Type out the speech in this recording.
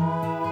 Música